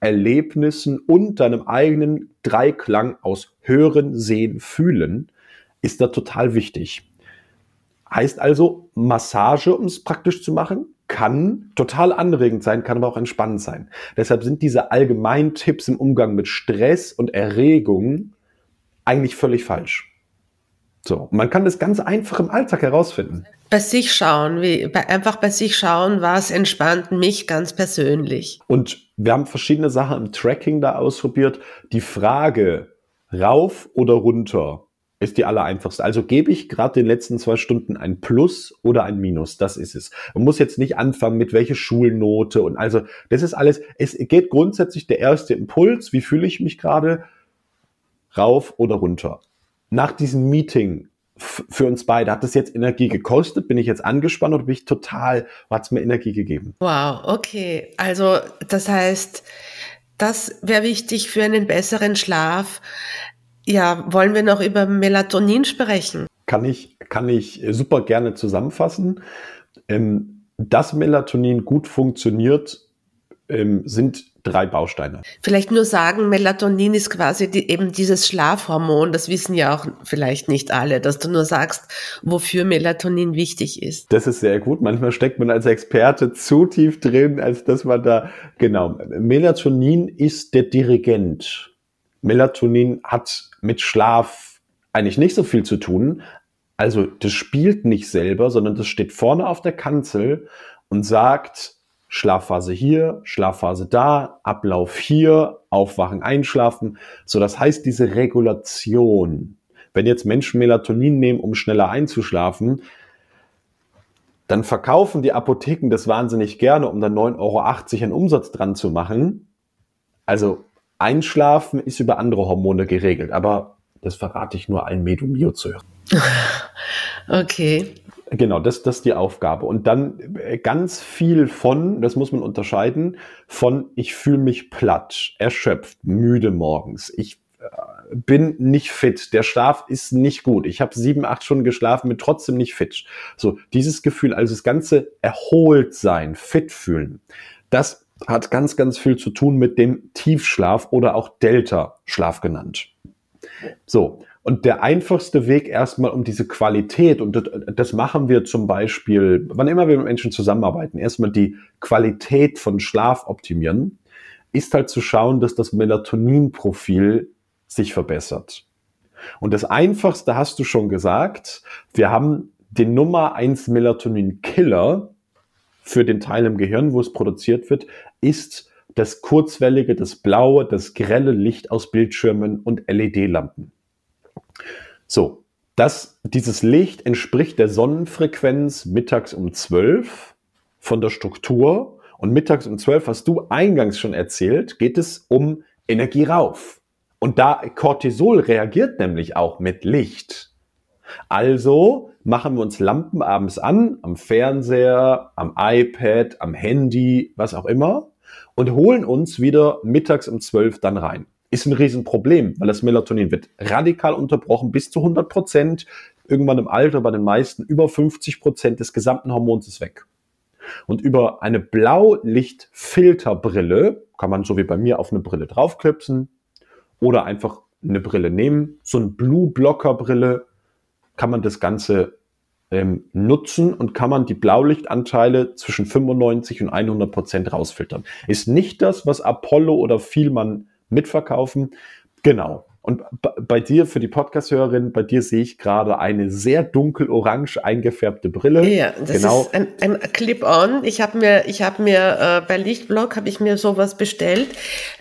Erlebnissen und deinem eigenen Dreiklang aus Hören, Sehen, Fühlen ist da total wichtig. Heißt also, Massage, um es praktisch zu machen, kann total anregend sein, kann aber auch entspannend sein. Deshalb sind diese allgemeinen Tipps im Umgang mit Stress und Erregung eigentlich völlig falsch. So, man kann das ganz einfach im Alltag herausfinden. Bei sich schauen, wie, bei, einfach bei sich schauen, was entspannt mich ganz persönlich. Und wir haben verschiedene Sachen im Tracking da ausprobiert. Die Frage, rauf oder runter, ist die allereinfachste. Also gebe ich gerade den letzten zwei Stunden ein Plus oder ein Minus. Das ist es. Man muss jetzt nicht anfangen mit welche Schulnote und also das ist alles. Es geht grundsätzlich der erste Impuls. Wie fühle ich mich gerade? Rauf oder runter. Nach diesem Meeting für uns beide, hat das jetzt Energie gekostet? Bin ich jetzt angespannt oder bin ich total, hat es mir Energie gegeben? Wow, okay. Also das heißt, das wäre wichtig für einen besseren Schlaf ja, wollen wir noch über Melatonin sprechen? Kann ich, kann ich super gerne zusammenfassen. Ähm, dass Melatonin gut funktioniert, ähm, sind drei Bausteine. Vielleicht nur sagen, Melatonin ist quasi die, eben dieses Schlafhormon. Das wissen ja auch vielleicht nicht alle, dass du nur sagst, wofür Melatonin wichtig ist. Das ist sehr gut. Manchmal steckt man als Experte zu tief drin, als dass man da, genau. Melatonin ist der Dirigent Melatonin hat mit Schlaf eigentlich nicht so viel zu tun. Also das spielt nicht selber, sondern das steht vorne auf der Kanzel und sagt, Schlafphase hier, Schlafphase da, Ablauf hier, Aufwachen, Einschlafen. So, das heißt, diese Regulation. Wenn jetzt Menschen Melatonin nehmen, um schneller einzuschlafen, dann verkaufen die Apotheken das wahnsinnig gerne, um dann 9,80 Euro einen Umsatz dran zu machen. Also Einschlafen ist über andere Hormone geregelt, aber das verrate ich nur allen Medomio zu hören. [LAUGHS] Okay. Genau, das, das ist die Aufgabe. Und dann äh, ganz viel von, das muss man unterscheiden, von ich fühle mich platt, erschöpft, müde morgens. Ich äh, bin nicht fit, der Schlaf ist nicht gut. Ich habe sieben, acht Stunden geschlafen, bin trotzdem nicht fit. So, dieses Gefühl, also das ganze erholt sein, fit fühlen, das hat ganz, ganz viel zu tun mit dem Tiefschlaf oder auch Delta-Schlaf genannt. So. Und der einfachste Weg erstmal um diese Qualität, und das machen wir zum Beispiel, wann immer wir mit Menschen zusammenarbeiten, erstmal die Qualität von Schlaf optimieren, ist halt zu schauen, dass das Melatonin-Profil sich verbessert. Und das einfachste hast du schon gesagt, wir haben den Nummer eins Melatonin-Killer, für den Teil im Gehirn, wo es produziert wird, ist das kurzwellige, das blaue, das grelle Licht aus Bildschirmen und LED-Lampen. So, das, dieses Licht entspricht der Sonnenfrequenz mittags um 12 von der Struktur und mittags um 12 hast du eingangs schon erzählt, geht es um Energie rauf. Und da Cortisol reagiert nämlich auch mit Licht. Also machen wir uns Lampen abends an, am Fernseher, am iPad, am Handy, was auch immer, und holen uns wieder mittags um 12 dann rein. Ist ein Riesenproblem, weil das Melatonin wird radikal unterbrochen bis zu 100 Prozent. Irgendwann im Alter bei den meisten über 50 Prozent des gesamten Hormons ist weg. Und über eine Blaulichtfilterbrille kann man so wie bei mir auf eine Brille draufklipsen oder einfach eine Brille nehmen. So eine Blue Blocker Brille kann man das Ganze ähm, nutzen und kann man die Blaulichtanteile zwischen 95 und 100 Prozent rausfiltern. Ist nicht das, was Apollo oder Vielmann mitverkaufen. Genau. Und bei dir, für die Podcast-Hörerin, bei dir sehe ich gerade eine sehr dunkel-orange eingefärbte Brille. Ja, das genau. ist ein, ein Clip-on. Ich habe mir, ich habe mir äh, bei Lichtblock habe ich mir sowas bestellt.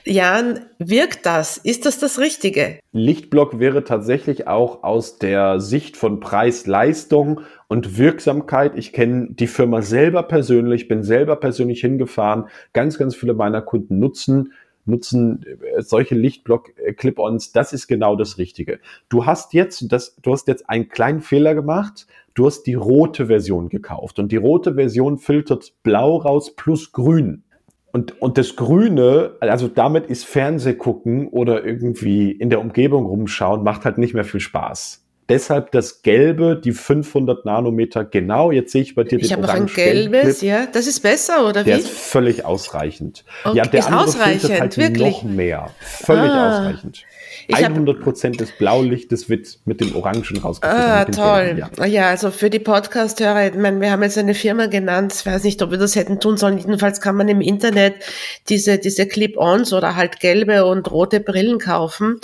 Jan, wirkt das? Ist das das Richtige? Lichtblock wäre tatsächlich auch aus der Sicht von Preis-Leistung und Wirksamkeit. Ich kenne die Firma selber persönlich, bin selber persönlich hingefahren. Ganz, ganz viele meiner Kunden nutzen nutzen äh, solche Lichtblock-Clip-Ons, das ist genau das Richtige. Du hast jetzt, das, du hast jetzt einen kleinen Fehler gemacht. Du hast die rote Version gekauft und die rote Version filtert blau raus plus grün. Und, und das Grüne, also damit ist Fernsehgucken oder irgendwie in der Umgebung rumschauen, macht halt nicht mehr viel Spaß. Deshalb das Gelbe, die 500 Nanometer genau. Jetzt sehe ich bei dir ich den orange Ich habe noch ein gelbes, ja. Das ist besser, oder der wie? Der ist völlig ausreichend. Okay, ja, der ist ausreichend, halt wirklich? noch mehr. Völlig ah. ausreichend. 100 Prozent des Blaulichtes wird mit dem Orangen rausgefiltert. Ah, toll. Ja. ja. also für die Podcast-Hörer, ich meine, wir haben jetzt eine Firma genannt, ich weiß nicht, ob wir das hätten tun sollen. Jedenfalls kann man im Internet diese, diese Clip-Ons oder halt gelbe und rote Brillen kaufen.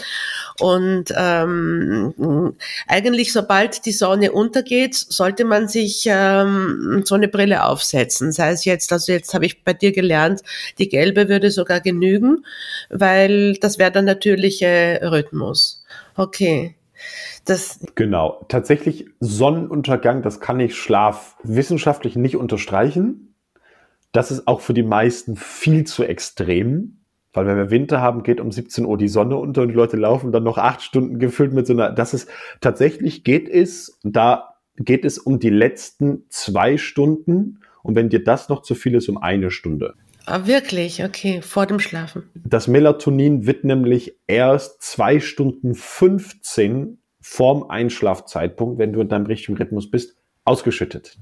Und ähm, eigentlich, sobald die Sonne untergeht, sollte man sich ähm, so eine Brille aufsetzen. Sei es jetzt, also jetzt habe ich bei dir gelernt, die gelbe würde sogar genügen, weil das wäre der natürliche Rhythmus. Okay. Das genau. Tatsächlich Sonnenuntergang, das kann ich Schlaf wissenschaftlich nicht unterstreichen. Das ist auch für die meisten viel zu extrem. Weil wenn wir Winter haben, geht um 17 Uhr die Sonne unter und die Leute laufen dann noch acht Stunden gefüllt mit so einer, das ist, tatsächlich geht es, da geht es um die letzten zwei Stunden und wenn dir das noch zu viel ist, um eine Stunde. Ah, wirklich? Okay, vor dem Schlafen. Das Melatonin wird nämlich erst zwei Stunden 15 vorm Einschlafzeitpunkt, wenn du in deinem richtigen Rhythmus bist, ausgeschüttet.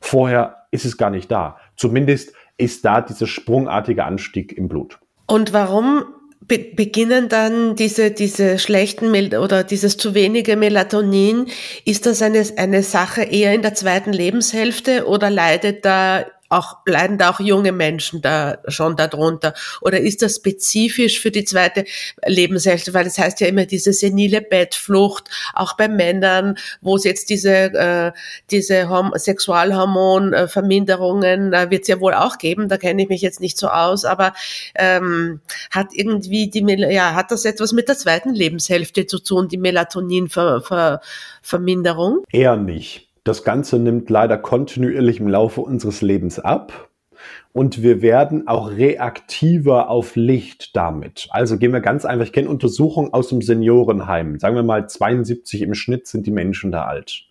Vorher ist es gar nicht da. Zumindest ist da dieser sprungartige Anstieg im Blut. Und warum be beginnen dann diese, diese schlechten Mel oder dieses zu wenige Melatonin? Ist das eine, eine Sache eher in der zweiten Lebenshälfte oder leidet da auch, leiden da auch junge Menschen da schon darunter? Oder ist das spezifisch für die zweite Lebenshälfte? Weil es das heißt ja immer diese senile Bettflucht, auch bei Männern, wo es jetzt diese, äh, diese Horm Sexualhormonverminderungen äh, wird es ja wohl auch geben. Da kenne ich mich jetzt nicht so aus, aber ähm, hat irgendwie die, ja, hat das etwas mit der zweiten Lebenshälfte zu tun, die Melatoninverminderung? Eher nicht. Das Ganze nimmt leider kontinuierlich im Laufe unseres Lebens ab. Und wir werden auch reaktiver auf Licht damit. Also gehen wir ganz einfach, ich kenne Untersuchungen aus dem Seniorenheim. Sagen wir mal 72 im Schnitt sind die Menschen da alt.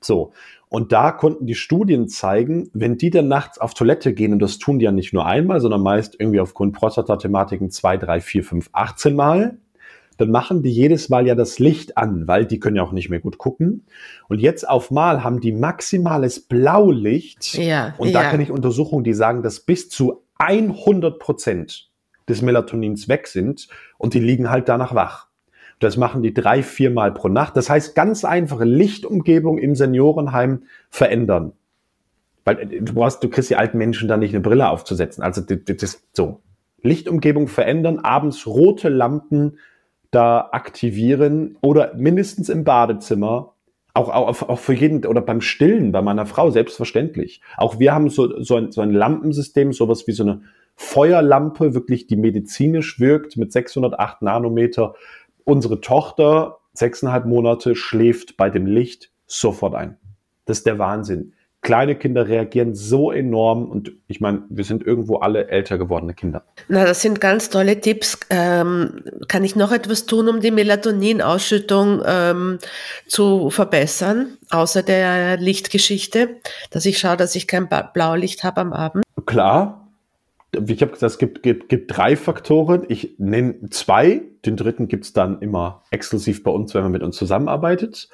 So. Und da konnten die Studien zeigen, wenn die dann nachts auf Toilette gehen, und das tun die ja nicht nur einmal, sondern meist irgendwie aufgrund Prostatathematiken zwei, drei, vier, fünf, 18 Mal, dann machen die jedes Mal ja das Licht an, weil die können ja auch nicht mehr gut gucken. Und jetzt auf Mal haben die maximales Blaulicht. Ja, und da ja. kenne ich Untersuchungen, die sagen, dass bis zu 100 Prozent des Melatonins weg sind und die liegen halt danach wach. Das machen die drei, vier Mal pro Nacht. Das heißt, ganz einfache Lichtumgebung im Seniorenheim verändern. Weil äh, du brauchst, du kriegst die alten Menschen da nicht eine Brille aufzusetzen. Also das, das so. Lichtumgebung verändern, abends rote Lampen da aktivieren oder mindestens im Badezimmer. Auch, auch, auch für jeden oder beim Stillen bei meiner Frau selbstverständlich. Auch wir haben so, so, ein, so ein Lampensystem, sowas wie so eine Feuerlampe, wirklich die medizinisch wirkt mit 608 Nanometer. Unsere Tochter, sechseinhalb Monate, schläft bei dem Licht sofort ein. Das ist der Wahnsinn. Kleine Kinder reagieren so enorm und ich meine, wir sind irgendwo alle älter gewordene Kinder. Na, das sind ganz tolle Tipps. Ähm, kann ich noch etwas tun, um die Melatoninausschüttung ähm, zu verbessern, außer der Lichtgeschichte, dass ich schaue, dass ich kein Blaulicht habe am Abend? Klar, wie ich habe gesagt, es gibt, gibt, gibt drei Faktoren. Ich nenne zwei. Den dritten gibt's dann immer exklusiv bei uns, wenn man mit uns zusammenarbeitet.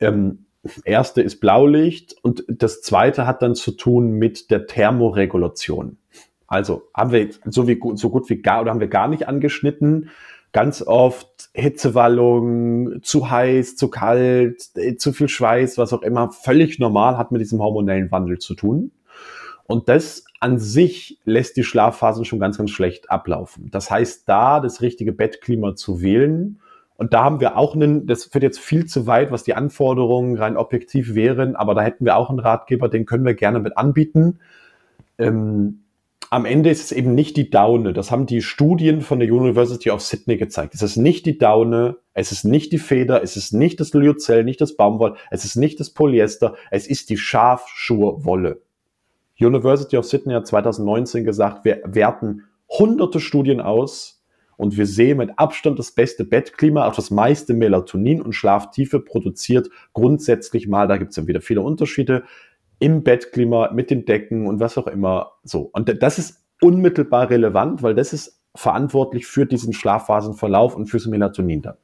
Ähm, erste ist Blaulicht und das zweite hat dann zu tun mit der Thermoregulation. Also haben wir so, wie, so gut wie gar oder haben wir gar nicht angeschnitten. Ganz oft Hitzewallung, zu heiß, zu kalt, zu viel Schweiß, was auch immer, völlig normal hat mit diesem hormonellen Wandel zu tun. Und das an sich lässt die Schlafphasen schon ganz, ganz schlecht ablaufen. Das heißt, da das richtige Bettklima zu wählen, und da haben wir auch einen, das wird jetzt viel zu weit, was die Anforderungen rein objektiv wären, aber da hätten wir auch einen Ratgeber, den können wir gerne mit anbieten. Ähm, am Ende ist es eben nicht die Daune. Das haben die Studien von der University of Sydney gezeigt. Es ist nicht die Daune, es ist nicht die Feder, es ist nicht das Lyocell, nicht das Baumwoll, es ist nicht das Polyester, es ist die Schafschurwolle. University of Sydney hat 2019 gesagt, wir werten hunderte Studien aus und wir sehen mit Abstand das beste Bettklima, auch das meiste Melatonin und Schlaftiefe produziert grundsätzlich mal, da gibt es dann wieder viele Unterschiede, im Bettklima, mit den Decken und was auch immer so. Und das ist unmittelbar relevant, weil das ist verantwortlich für diesen Schlafphasenverlauf und fürs Melatonin dann.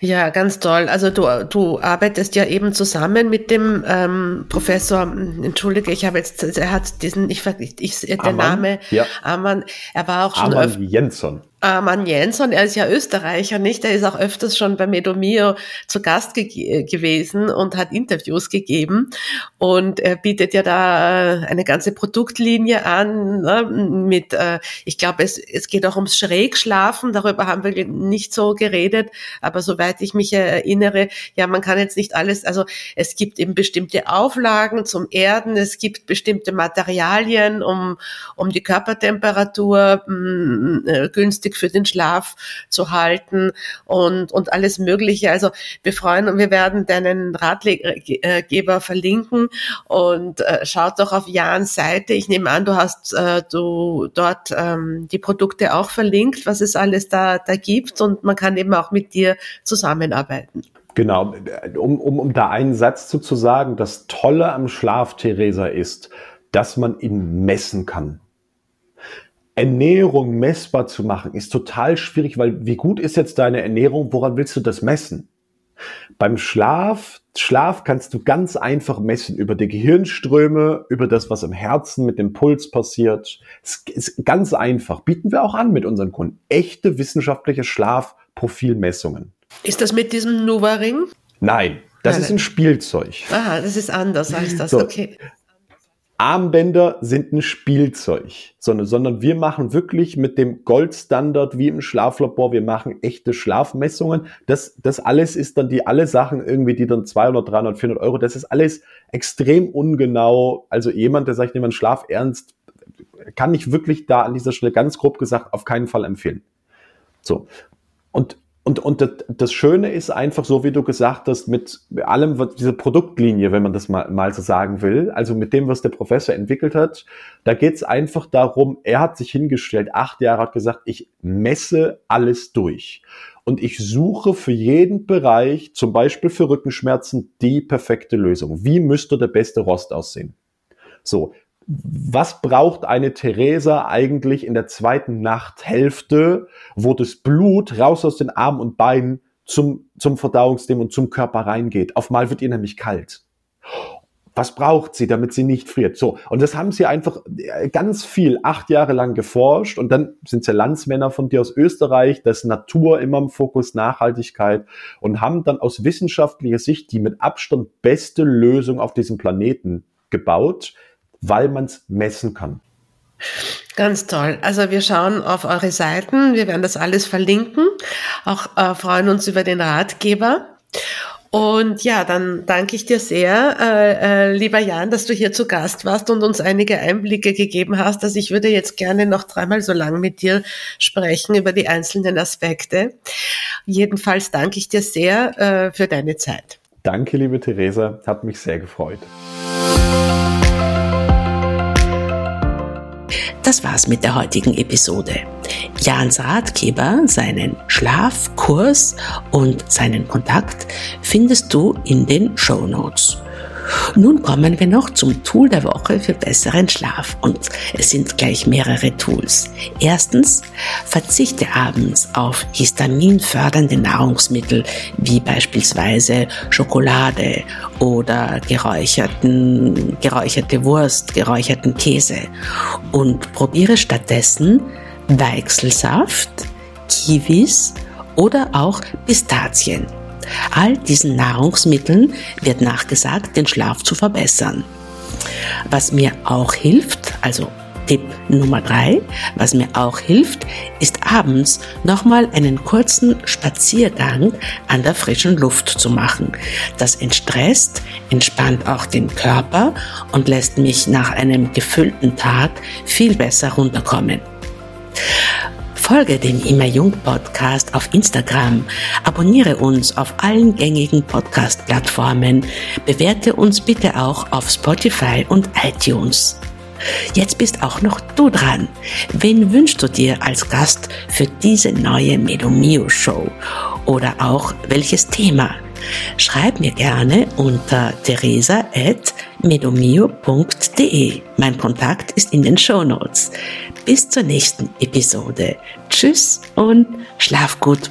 Ja, ganz toll. Also du, du arbeitest ja eben zusammen mit dem ähm, Professor, entschuldige, ich habe jetzt, er hat diesen, ich, ich der Amann, Name, ja. Amann, er war auch schon Amann Jensson. Arman Jensson, er ist ja Österreicher, nicht? Er ist auch öfters schon bei Medomio zu Gast ge gewesen und hat Interviews gegeben. Und er bietet ja da äh, eine ganze Produktlinie an, ne? mit, äh, ich glaube, es, es geht auch ums Schrägschlafen, darüber haben wir nicht so geredet, aber soweit ich mich erinnere, ja, man kann jetzt nicht alles, also es gibt eben bestimmte Auflagen zum Erden, es gibt bestimmte Materialien, um, um die Körpertemperatur mm, äh, günstig für den Schlaf zu halten und, und alles Mögliche. Also wir freuen und wir werden deinen Ratgeber verlinken und äh, schaut doch auf Jans Seite. Ich nehme an, du hast äh, du dort ähm, die Produkte auch verlinkt, was es alles da, da gibt und man kann eben auch mit dir zusammenarbeiten. Genau, um, um, um da einen Satz zu, zu sagen, das Tolle am Schlaf, Theresa, ist, dass man ihn messen kann. Ernährung messbar zu machen, ist total schwierig, weil wie gut ist jetzt deine Ernährung? Woran willst du das messen? Beim Schlaf, Schlaf kannst du ganz einfach messen über die Gehirnströme, über das, was im Herzen mit dem Puls passiert. Es ist ganz einfach. Bieten wir auch an mit unseren Kunden. Echte wissenschaftliche Schlafprofilmessungen. Ist das mit diesem Nuva-Ring? Nein, das Nein. ist ein Spielzeug. Aha, das ist anders als das. So, okay. Armbänder sind ein Spielzeug, sondern, sondern wir machen wirklich mit dem Goldstandard wie im Schlaflabor, wir machen echte Schlafmessungen. Das, das alles ist dann die, alle Sachen irgendwie, die dann 200, 300, 400 Euro, das ist alles extrem ungenau. Also jemand, der sagt, jemand Schlaf ernst, kann ich wirklich da an dieser Stelle ganz grob gesagt auf keinen Fall empfehlen. So. Und und, und das, Schöne ist einfach so, wie du gesagt hast, mit allem, was diese Produktlinie, wenn man das mal, mal so sagen will, also mit dem, was der Professor entwickelt hat, da geht es einfach darum, er hat sich hingestellt, acht Jahre hat gesagt, ich messe alles durch. Und ich suche für jeden Bereich, zum Beispiel für Rückenschmerzen, die perfekte Lösung. Wie müsste der beste Rost aussehen? So, was braucht eine Theresa eigentlich in der zweiten Nachthälfte, wo das Blut raus aus den Armen und Beinen zum, zum Verdauungssystem und zum Körper reingeht? Auf mal wird ihr nämlich kalt. Was braucht sie, damit sie nicht friert? So. Und das haben sie einfach äh, ganz viel, acht Jahre lang geforscht. Und dann sind sie Landsmänner von dir aus Österreich, das Natur immer im Fokus, Nachhaltigkeit und haben dann aus wissenschaftlicher Sicht die mit Abstand beste Lösung auf diesem Planeten gebaut, weil man es messen kann. Ganz toll. Also wir schauen auf eure Seiten, wir werden das alles verlinken, auch äh, freuen uns über den Ratgeber. Und ja, dann danke ich dir sehr, äh, äh, lieber Jan, dass du hier zu Gast warst und uns einige Einblicke gegeben hast. Also ich würde jetzt gerne noch dreimal so lang mit dir sprechen über die einzelnen Aspekte. Jedenfalls danke ich dir sehr äh, für deine Zeit. Danke, liebe Theresa, hat mich sehr gefreut. Das war's mit der heutigen Episode. Jans Ratgeber, seinen Schlafkurs und seinen Kontakt findest du in den Show Notes. Nun kommen wir noch zum Tool der Woche für besseren Schlaf und es sind gleich mehrere Tools. Erstens, verzichte abends auf histaminfördernde Nahrungsmittel wie beispielsweise Schokolade oder geräucherten, geräucherte Wurst, geräucherten Käse und probiere stattdessen Weichselsaft, Kiwis oder auch Pistazien. All diesen Nahrungsmitteln wird nachgesagt, den Schlaf zu verbessern. Was mir auch hilft, also Tipp Nummer drei, was mir auch hilft, ist abends nochmal einen kurzen Spaziergang an der frischen Luft zu machen. Das entstresst, entspannt auch den Körper und lässt mich nach einem gefüllten Tag viel besser runterkommen. Folge dem Immer Jung Podcast auf Instagram, abonniere uns auf allen gängigen Podcast-Plattformen, bewerte uns bitte auch auf Spotify und iTunes. Jetzt bist auch noch du dran. Wen wünschst du dir als Gast für diese neue Medomio Show? Oder auch welches Thema? Schreib mir gerne unter teresa.medomio.de. Mein Kontakt ist in den Show Notes. Bis zur nächsten Episode. Tschüss und schlaf gut.